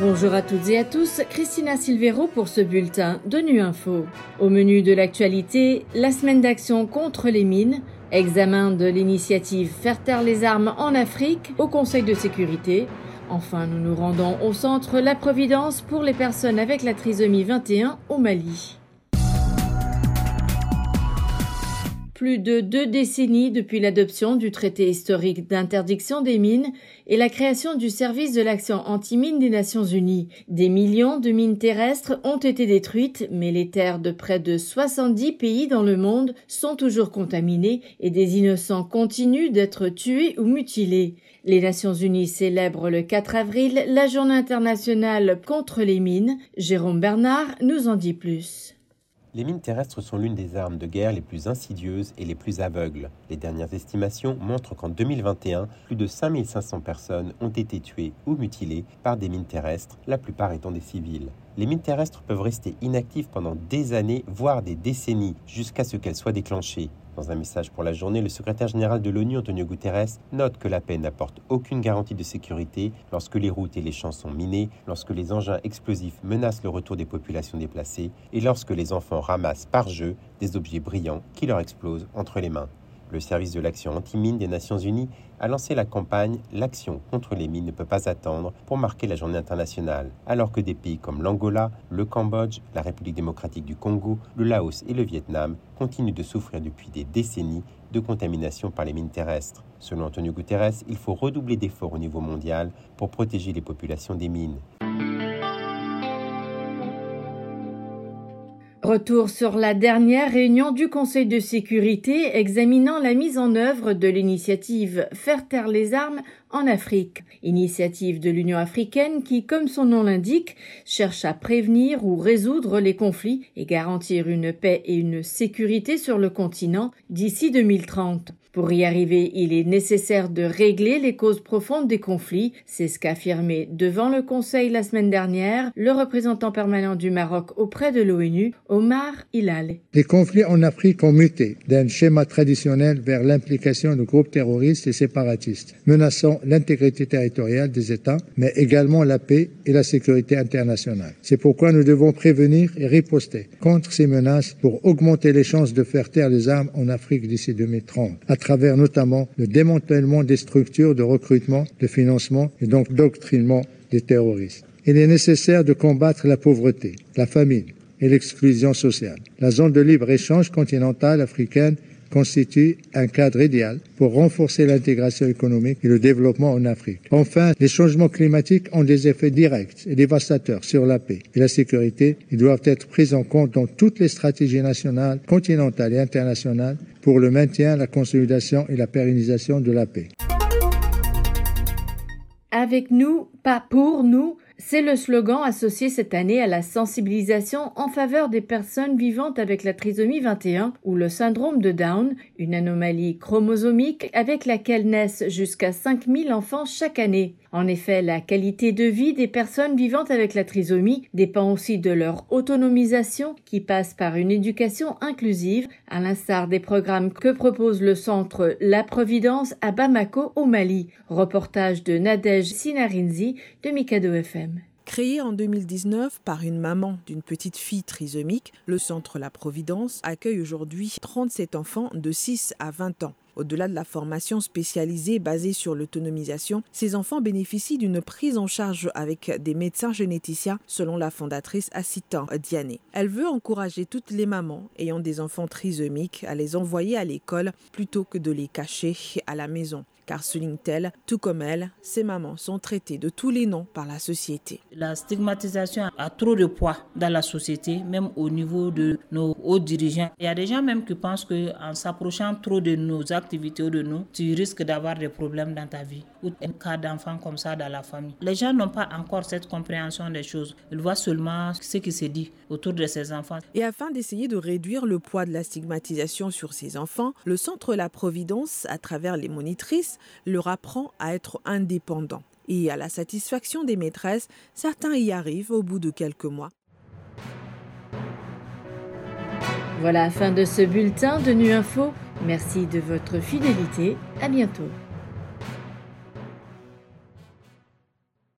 Bonjour à toutes et à tous, Christina Silvero pour ce bulletin de Nu Info. Au menu de l'actualité, la semaine d'action contre les mines, examen de l'initiative Faire taire les armes en Afrique au Conseil de sécurité. Enfin, nous nous rendons au centre La Providence pour les personnes avec la trisomie 21 au Mali. Plus de deux décennies depuis l'adoption du traité historique d'interdiction des mines et la création du service de l'action anti-mine des Nations Unies. Des millions de mines terrestres ont été détruites, mais les terres de près de 70 pays dans le monde sont toujours contaminées et des innocents continuent d'être tués ou mutilés. Les Nations Unies célèbrent le 4 avril la journée internationale contre les mines. Jérôme Bernard nous en dit plus. Les mines terrestres sont l'une des armes de guerre les plus insidieuses et les plus aveugles. Les dernières estimations montrent qu'en 2021, plus de 5500 personnes ont été tuées ou mutilées par des mines terrestres, la plupart étant des civils. Les mines terrestres peuvent rester inactives pendant des années, voire des décennies, jusqu'à ce qu'elles soient déclenchées. Dans un message pour la journée, le secrétaire général de l'ONU, Antonio Guterres, note que la paix n'apporte aucune garantie de sécurité lorsque les routes et les champs sont minés, lorsque les engins explosifs menacent le retour des populations déplacées et lorsque les enfants ramassent par jeu des objets brillants qui leur explosent entre les mains. Le service de l'action anti-mine des Nations Unies a lancé la campagne L'action contre les mines ne peut pas attendre pour marquer la journée internationale, alors que des pays comme l'Angola, le Cambodge, la République démocratique du Congo, le Laos et le Vietnam continuent de souffrir depuis des décennies de contamination par les mines terrestres. Selon Antonio Guterres, il faut redoubler d'efforts au niveau mondial pour protéger les populations des mines. Retour sur la dernière réunion du Conseil de sécurité examinant la mise en œuvre de l'initiative Faire taire les armes en Afrique, initiative de l'Union africaine qui, comme son nom l'indique, cherche à prévenir ou résoudre les conflits et garantir une paix et une sécurité sur le continent d'ici 2030. Pour y arriver, il est nécessaire de régler les causes profondes des conflits. C'est ce qu'a affirmé devant le Conseil la semaine dernière le représentant permanent du Maroc auprès de l'ONU, Omar Hilal. Les conflits en Afrique ont muté d'un schéma traditionnel vers l'implication de groupes terroristes et séparatistes, menaçant l'intégrité territoriale des États, mais également la paix et la sécurité internationale. C'est pourquoi nous devons prévenir et riposter contre ces menaces pour augmenter les chances de faire taire les armes en Afrique d'ici 2030 travers notamment le démantèlement des structures de recrutement, de financement et donc doctrinement des terroristes. Il est nécessaire de combattre la pauvreté, la famine et l'exclusion sociale. La zone de libre-échange continentale africaine constitue un cadre idéal pour renforcer l'intégration économique et le développement en Afrique. Enfin, les changements climatiques ont des effets directs et dévastateurs sur la paix et la sécurité. Ils doivent être pris en compte dans toutes les stratégies nationales, continentales et internationales pour le maintien, la consolidation et la pérennisation de la paix. Avec nous, pas pour nous, c'est le slogan associé cette année à la sensibilisation en faveur des personnes vivantes avec la trisomie 21 ou le syndrome de Down, une anomalie chromosomique avec laquelle naissent jusqu'à 5000 enfants chaque année. En effet, la qualité de vie des personnes vivantes avec la trisomie dépend aussi de leur autonomisation qui passe par une éducation inclusive, à l'instar des programmes que propose le centre La Providence à Bamako au Mali. Reportage de Nadège Sinarinzi de Mikado FM. Créé en 2019 par une maman d'une petite fille trisomique, le Centre La Providence accueille aujourd'hui 37 enfants de 6 à 20 ans. Au-delà de la formation spécialisée basée sur l'autonomisation, ces enfants bénéficient d'une prise en charge avec des médecins généticiens, selon la fondatrice Assita Diané. Elle veut encourager toutes les mamans ayant des enfants trisomiques à les envoyer à l'école plutôt que de les cacher à la maison car souligne-t-elle, tout comme elle, ces mamans sont traitées de tous les noms par la société. La stigmatisation a trop de poids dans la société, même au niveau de nos hauts dirigeants. Il y a des gens même qui pensent qu'en s'approchant trop de nos activités ou de nous, tu risques d'avoir des problèmes dans ta vie ou un cas d'enfant comme ça dans la famille. Les gens n'ont pas encore cette compréhension des choses. Ils voient seulement ce qui se dit autour de ces enfants. Et afin d'essayer de réduire le poids de la stigmatisation sur ces enfants, le Centre La Providence, à travers les monitrices, leur apprend à être indépendants. Et à la satisfaction des maîtresses, certains y arrivent au bout de quelques mois. Voilà, fin de ce bulletin de Nu Info. Merci de votre fidélité. À bientôt.